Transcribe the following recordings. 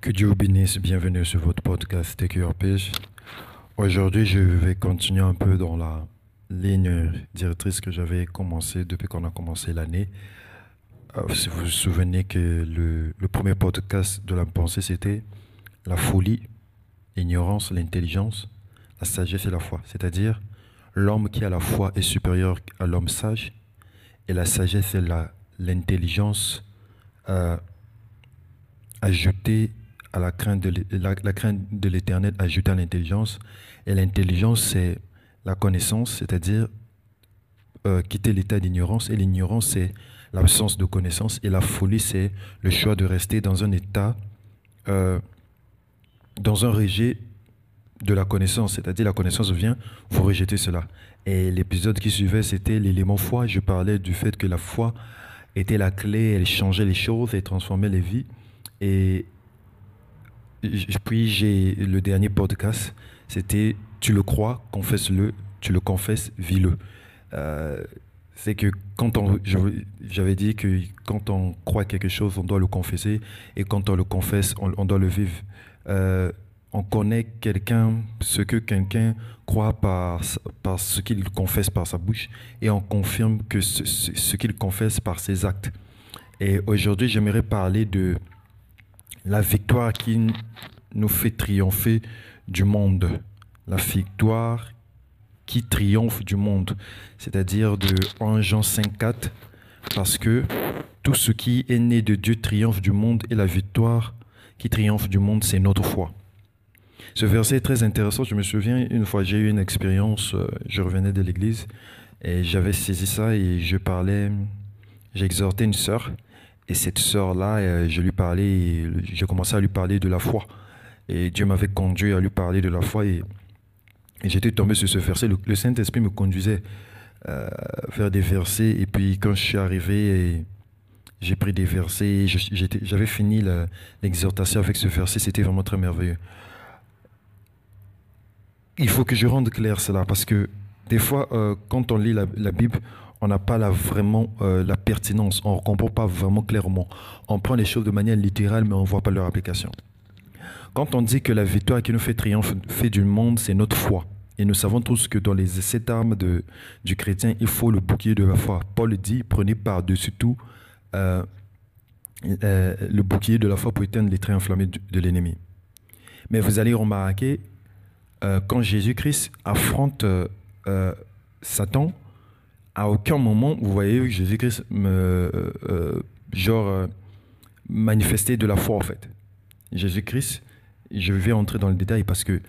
Que Dieu vous bénisse. Bienvenue sur votre podcast Your Page. Aujourd'hui, je vais continuer un peu dans la ligne directrice que j'avais commencé depuis qu'on a commencé l'année. Euh, si vous vous souvenez que le, premier podcast de la pensée, c'était la folie, l'ignorance, l'intelligence, la sagesse et la foi. C'est-à-dire, l'homme qui a la foi est supérieur à l'homme sage et la sagesse et l'intelligence euh, ajoutée à la crainte de l'é- la, la crainte de l'éternel ajoutée à l'intelligence. Et l'intelligence, c'est la connaissance, c'est-à-dire euh, quitter l'état d'ignorance. Et l'ignorance, c'est l'absence de connaissance. Et la folie, c'est le choix de rester dans un état, euh, dans un rejet de la connaissance. C'est-à-dire la connaissance vient, vous rejetez cela. Et l'épisode qui suivait, c'était l'élément foi. Je parlais du fait que la foi était la clé, elle changeait les choses, elle transformait les vies. Et puis j'ai le dernier podcast, c'était tu le crois, confesse-le, tu le confesses, vis-le. Euh, c'est que quand on, j'avais dit que quand on croit quelque chose, on doit le confesser, et quand on le confesse, on, doit le vivre. Euh, on connaît quelqu'un, ce que quelqu'un croit par, par ce qu'il confesse par sa bouche, et on confirme que ce- ce qu'il confesse par ses actes. Et aujourd'hui, j'aimerais parler de la victoire qui nous fait triompher du monde. La victoire qui triomphe du monde. C'est-à-dire de 1 Jean 5, 4. Parce que tout ce qui est né de Dieu triomphe du monde et la victoire qui triomphe du monde, c'est notre foi. Ce verset est très intéressant. Je me souviens, une fois, j'ai eu une expérience, euh, je revenais de l'église et j'avais saisi ça et je parlais, j'exhortais une sœur. Et cette sœur-là, euh, je lui parlais, j'ai commencé à lui parler de la foi. Et Dieu m'avait conduit à lui parler de la foi et, j'étais tombé sur ce verset. Le, Saint-Esprit me conduisait euh, vers des versets et puis quand je suis arrivé, j'ai pris des versets, j'avais fini l'exhortation avec ce verset, c'était vraiment très merveilleux. Il faut que je rende clair cela parce que des fois, euh, quand on lit la Bible, on n'a pas la, vraiment euh, la pertinence, on ne comprend pas vraiment clairement. On prend les choses de manière littérale, mais on ne voit pas leur application. Quand on dit que la victoire qui nous fait triompher du monde, c'est notre foi. Et nous savons tous que dans les sept armes de, du chrétien, il faut le bouclier de la foi. Paul dit, prenez par-dessus tout euh, euh, le bouclier de la foi pour éteindre les traits enflammés de l'ennemi. Mais vous allez remarquer, quand Jésus-Christ affronte Satan, à aucun moment, vous voyez Jésus-Christ me, euh, euh, genre, euh, manifester de la foi, en fait. Jésus-Christ, je vais entrer dans le détail parce que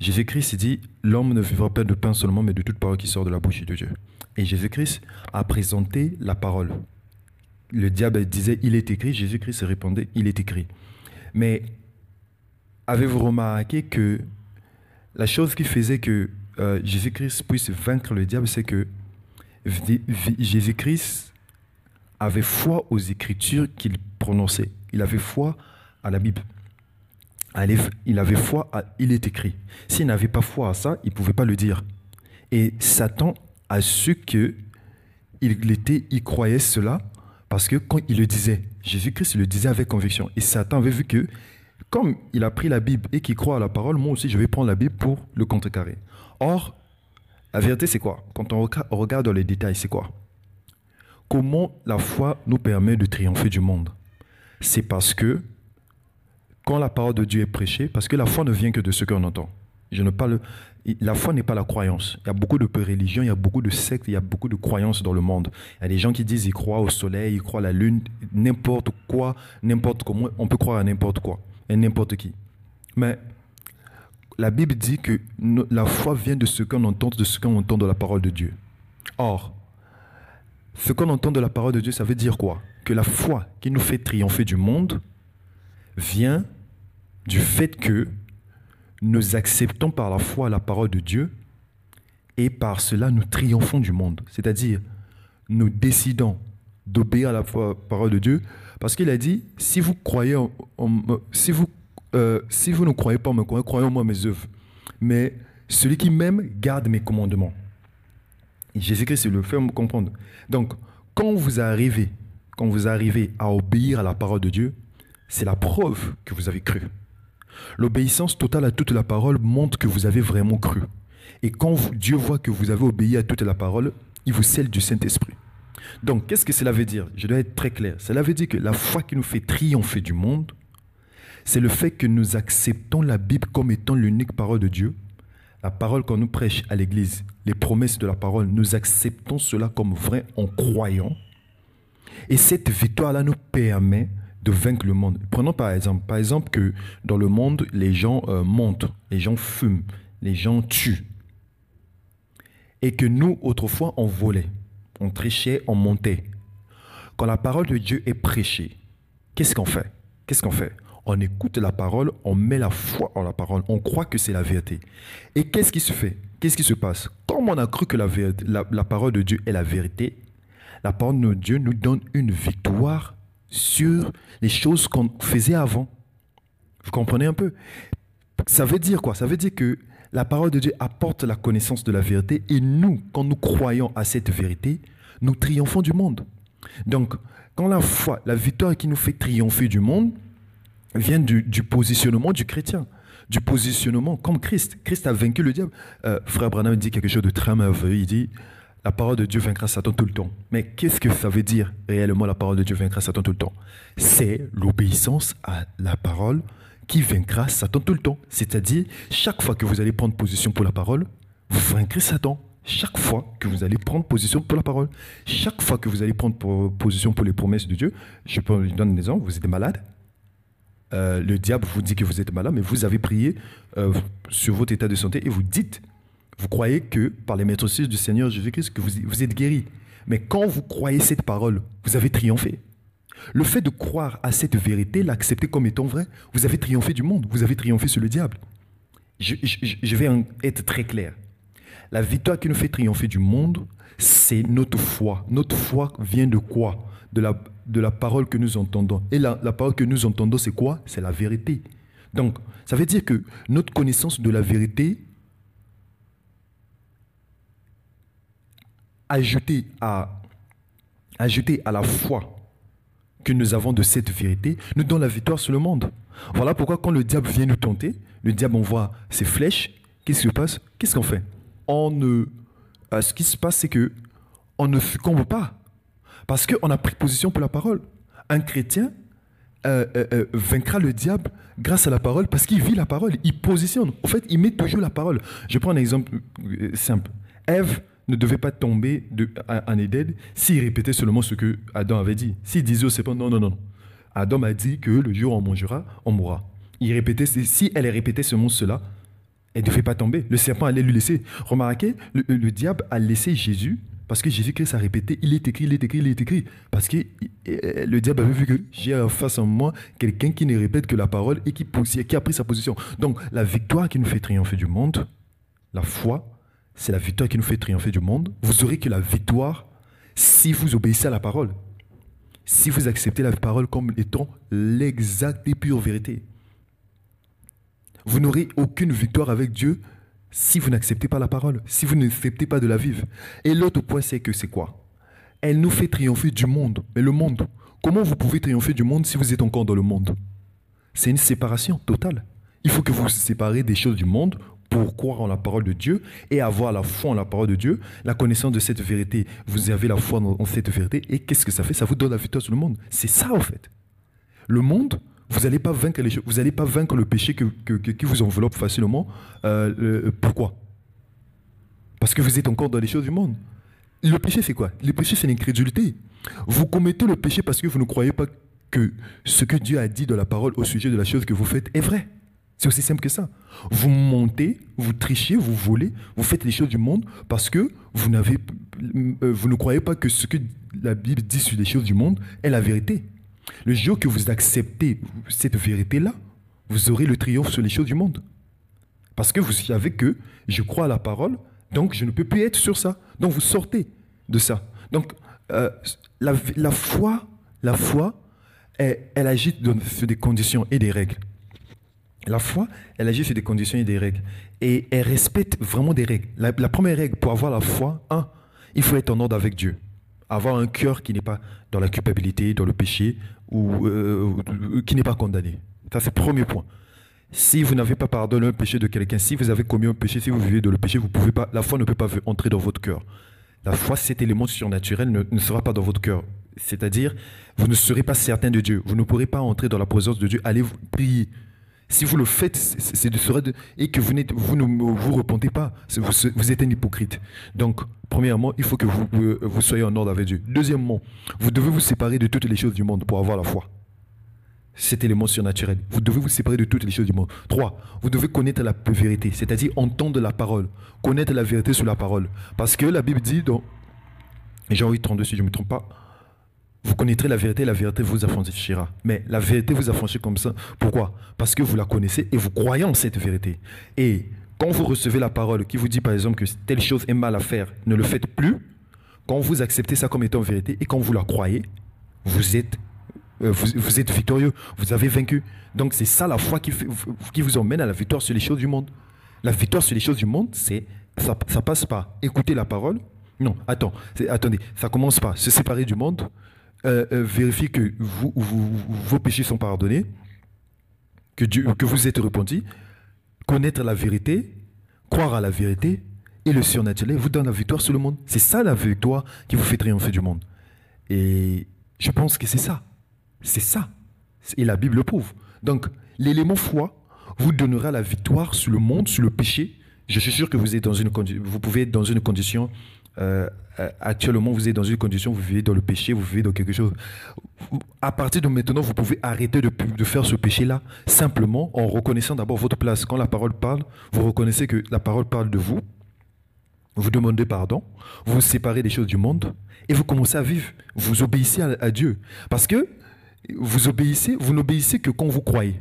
Jésus-Christ dit L'homme ne vivra pas de pain seulement, mais de toute parole qui sort de la bouche de Dieu. Et Jésus-Christ a présenté la parole. Le diable disait Il est écrit, Jésus-Christ répondait Il est écrit. Mais avez-vous remarqué que la chose qui faisait que Jésus-Christ puisse vaincre le diable, c'est que Jésus-Christ avait foi aux écritures qu'il prononçait. Il avait foi à la Bible. Il avait foi à il est écrit. S'il n'avait pas foi à ça, il ne pouvait pas le dire. Et Satan a su que il était, il croyait cela parce que quand il le disait, Jésus-Christ le disait avec conviction. Et Satan avait vu que comme il a pris la Bible et qu'il croit à la parole, moi aussi je vais prendre la Bible pour le contrecarrer. Or, la vérité c'est quoi? Quand on regarde dans les détails, c'est quoi? Comment la foi nous permet de triompher du monde? C'est parce que quand la parole de Dieu est prêchée, parce que la foi ne vient que de ce qu'on entend. Je ne parle, la foi n'est pas la croyance. Il y a beaucoup de religions, il y a beaucoup de sectes, il y a beaucoup de croyances dans le monde. Il y a des gens qui disent qu'ils croient au soleil, ils croient à la lune, n'importe quoi, n'importe comment. On peut croire à n'importe quoi et n'importe qui. Mais la Bible dit que la foi vient de ce qu'on entend, de ce qu'on entend de la parole de Dieu. Or, ce qu'on entend de la parole de Dieu, ça veut dire quoi? Que la foi qui nous fait triompher du monde vient du fait que nous acceptons par la foi la parole de Dieu et par cela nous triomphons du monde. C'est-à-dire, nous décidons d'obéir à la parole de Dieu parce qu'il a dit, si vous croyez en, en- si vous, euh, si vous ne croyez pas me croyez, moi mes œuvres. Mais celui qui m'aime garde mes commandements. Jésus-Christ le fait me comprendre. Donc, quand vous arrivez, quand vous arrivez à obéir à la parole de Dieu, c'est la preuve que vous avez cru. L'obéissance totale à toute la parole montre que vous avez vraiment cru. Et quand Dieu voit que vous avez obéi à toute la parole, il vous scelle du Saint-Esprit. Donc, qu'est-ce que cela veut dire? Je dois être très clair. Cela veut dire que la foi qui nous fait triompher du monde, c'est le fait que nous acceptons la Bible comme étant l'unique parole de Dieu. La parole qu'on nous prêche à l'Église, les promesses de la parole, nous acceptons cela comme vrai en croyant. Et cette victoire-là nous permet de vaincre le monde. Prenons par exemple, que dans le monde, les gens euh, montent, les gens fument, les gens tuent. Et que nous, autrefois, on volait, on trichait, on montait. Quand la parole de Dieu est prêchée, qu'est-ce qu'on fait? Qu'est-ce qu'on fait? On écoute la parole, on met la foi en la parole, on croit que c'est la vérité. Et qu'est-ce qui se fait? Qu'est-ce qui se passe? Comme on a cru que la, parole de Dieu est la vérité, la parole de Dieu nous donne une victoire sur les choses qu'on faisait avant. Vous comprenez un peu? Ça veut dire quoi? Ça veut dire que la parole de Dieu apporte la connaissance de la vérité et nous, quand nous croyons à cette vérité, nous triomphons du monde. Donc, quand la foi, la victoire qui nous fait triompher du monde, vient du, positionnement du chrétien, du positionnement comme Christ. Christ a vaincu le diable. Euh, frère Branham dit quelque chose de très merveilleux. Il dit la parole de Dieu vaincra Satan tout le temps. Mais qu'est-ce que ça veut dire réellement la parole de Dieu vaincra Satan tout le temps? C'est l'obéissance à la parole qui vaincra Satan tout le temps. C'est-à-dire, chaque fois que vous allez prendre position pour la parole, vous vaincrez Satan. Chaque fois que vous allez prendre position pour la parole, chaque fois que vous allez prendre position pour les promesses de Dieu, je peux vous donner un exemple, vous êtes malade, euh, le diable vous dit que vous êtes malade, mais vous avez prié euh, sur votre état de santé et vous dites vous croyez que par les maîtres du Seigneur Jésus-Christ, que vous, êtes guéri. Mais quand vous croyez cette parole, vous avez triomphé. Le fait de croire à cette vérité, l'accepter comme étant vrai, vous avez triomphé du monde, vous avez triomphé sur le diable. Je, vais être très clair. La victoire qui nous fait triompher du monde, c'est notre foi. Notre foi vient de quoi? De la, parole que nous entendons. Et la, parole que nous entendons, c'est quoi? C'est la vérité. Donc, ça veut dire que notre connaissance de la vérité ajouté à, ajouté à la foi que nous avons de cette vérité, nous donne la victoire sur le monde. Voilà pourquoi quand le diable vient nous tenter, le diable envoie ses flèches, qu'est-ce qui se passe? Qu'est-ce qu'on fait? On ne, euh, Ce qui se passe, c'est que on ne succombe pas. Parce qu'on a pris position pour la parole. Un chrétien euh, euh, vaincra le diable grâce à la parole parce qu'il vit la parole, il positionne. En fait, il met toujours la parole. Je prends un exemple simple. Ève ne devait pas tomber en Éden s'il répétait seulement ce que Adam avait dit. S'il disait au non, non, non. Adam a dit que le jour où on mangera, on mourra. Il répétait, si elle répétait seulement cela, elle ne devait pas tomber. Le serpent allait lui laisser. Remarquez, le, diable a laissé Jésus parce que Jésus-Christ a répété, il est écrit, il est écrit, il est écrit. Parce que le diable avait vu que j'ai face en moi quelqu'un qui ne répète que la parole et qui, qui a pris sa position. Donc la victoire qui nous fait triompher du monde, la foi, c'est la victoire qui nous fait triompher du monde. Vous aurez que la victoire si vous obéissez à la parole. Si vous acceptez la parole comme étant l'exacte et pure vérité. Vous n'aurez aucune victoire avec Dieu si vous n'acceptez pas la parole, si vous n'acceptez pas de la vivre. Et l'autre point, c'est que c'est quoi? Elle nous fait triompher du monde. Mais le monde, comment vous pouvez triompher du monde si vous êtes encore dans le monde? C'est une séparation totale. Il faut que vous vous séparez des choses du monde pour croire en la parole de Dieu et avoir la foi en la parole de Dieu, la connaissance de cette vérité. Vous avez la foi en cette vérité et qu'est-ce que ça fait? Ça vous donne la victoire sur le monde. C'est ça en fait. Le monde, vous n'allez pas vaincre le péché qui vous enveloppe facilement. Euh, pourquoi? Parce que vous êtes encore dans les choses du monde. Le péché, c'est quoi? Le péché, c'est l'incrédulité. Vous commettez le péché parce que vous ne croyez pas que ce que Dieu a dit de la parole au sujet de la chose que vous faites est vrai. C'est aussi simple que ça. Vous montez, vous trichez, vous volez, vous faites les choses du monde parce que vous, euh, vous ne croyez pas que ce que la Bible dit sur les choses du monde est la vérité. Le jour que vous acceptez cette vérité-là, vous aurez le triomphe sur les choses du monde. Parce que vous savez que je crois à la parole, donc je ne peux plus être sur ça. Donc vous sortez de ça. Donc euh, la, foi, la foi, elle, elle agit sur des conditions et des règles. La foi, elle agit sur des conditions et des règles. Et elle respecte vraiment des règles. La, première règle pour avoir la foi, un, il faut être en ordre avec Dieu. Avoir un cœur qui n'est pas dans la culpabilité, dans le péché, ou euh, qui n'est pas condamné. Ça, c'est le premier point. Si vous n'avez pas pardonné un péché de quelqu'un, si vous avez commis un péché, si vous vivez dans le péché, vous pouvez pas, la foi ne peut pas entrer dans votre cœur. La foi, cet élément surnaturel, ne, ne sera pas dans votre cœur. C'est-à-dire, vous ne serez pas certain de Dieu. Vous ne pourrez pas entrer dans la présence de Dieu. Allez prier. Si vous le faites, c'est de et que vous, vous ne vous repentez pas, vous, êtes un hypocrite. Donc, premièrement, il faut que vous, vous soyez en ordre avec Dieu. Deuxièmement, vous devez vous séparer de toutes les choses du monde pour avoir la foi cet élément surnaturel. Vous devez vous séparer de toutes les choses du monde. Trois, vous devez connaître la vérité, c'est-à-dire entendre la parole, connaître la vérité sur la parole. Parce que la Bible dit dans Jean 8, 32, si je ne me trompe pas, vous connaîtrez la vérité, la vérité vous affranchira. Mais la vérité vous affranchit comme ça. Pourquoi? Parce que vous la connaissez et vous croyez en cette vérité. Et quand vous recevez la parole qui vous dit par exemple que telle chose est mal à faire, ne le faites plus. Quand vous acceptez ça comme étant vérité et quand vous la croyez, vous êtes euh, vous, êtes victorieux, vous avez vaincu. Donc c'est ça la foi qui, vous emmène à la victoire sur les choses du monde. La victoire sur les choses du monde, c'est ça, ça passe pas écouter la parole. Non, attends, attendez, ça commence pas se séparer du monde, euh, euh, vérifier que vos péchés sont pardonnés, que, Dieu, que vous êtes repenti, connaître la vérité, croire à la vérité, et le surnaturel vous donne la victoire sur le monde. C'est ça la victoire qui vous fait triompher du monde. Et je pense que c'est ça. C'est ça. Et la Bible le prouve. Donc, l'élément foi vous donnera la victoire sur le monde, sur le péché. Je suis sûr que vous, êtes dans une vous pouvez être dans une condition, euh, euh, actuellement, vous êtes dans une condition, vous vivez dans le péché, vous vivez dans quelque chose. À partir de maintenant, vous pouvez arrêter de, faire ce péché-là simplement en reconnaissant d'abord votre place. Quand la parole parle, vous reconnaissez que la parole parle de vous, vous demandez pardon, vous vous séparez des choses du monde et vous commencez à vivre. Vous obéissez à Dieu. Parce que vous obéissez, vous n'obéissez que quand vous croyez.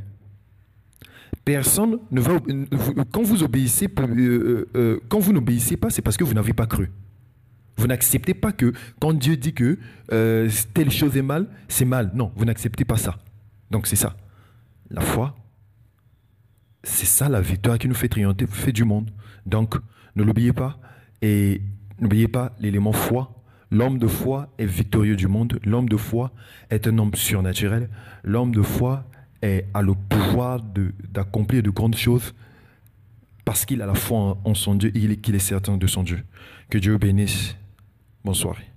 Personne ne va. Quand vous obéissez, euh, quand vous n'obéissez pas, c'est parce que vous n'avez pas cru. Vous n'acceptez pas que quand Dieu dit que telle chose est mal, c'est mal. Non, vous n'acceptez pas ça. Donc c'est ça. La foi, c'est ça la victoire qui nous fait triompher fait du monde. Donc ne l'oubliez pas. Et n'oubliez pas l'élément foi L'homme de foi est victorieux du monde. L'homme de foi est un homme surnaturel. L'homme de foi est, a le pouvoir d'accomplir de, grandes choses parce qu'il a la foi en, son Dieu et qu'il est certain de son Dieu. Que Dieu bénisse. Bonsoir.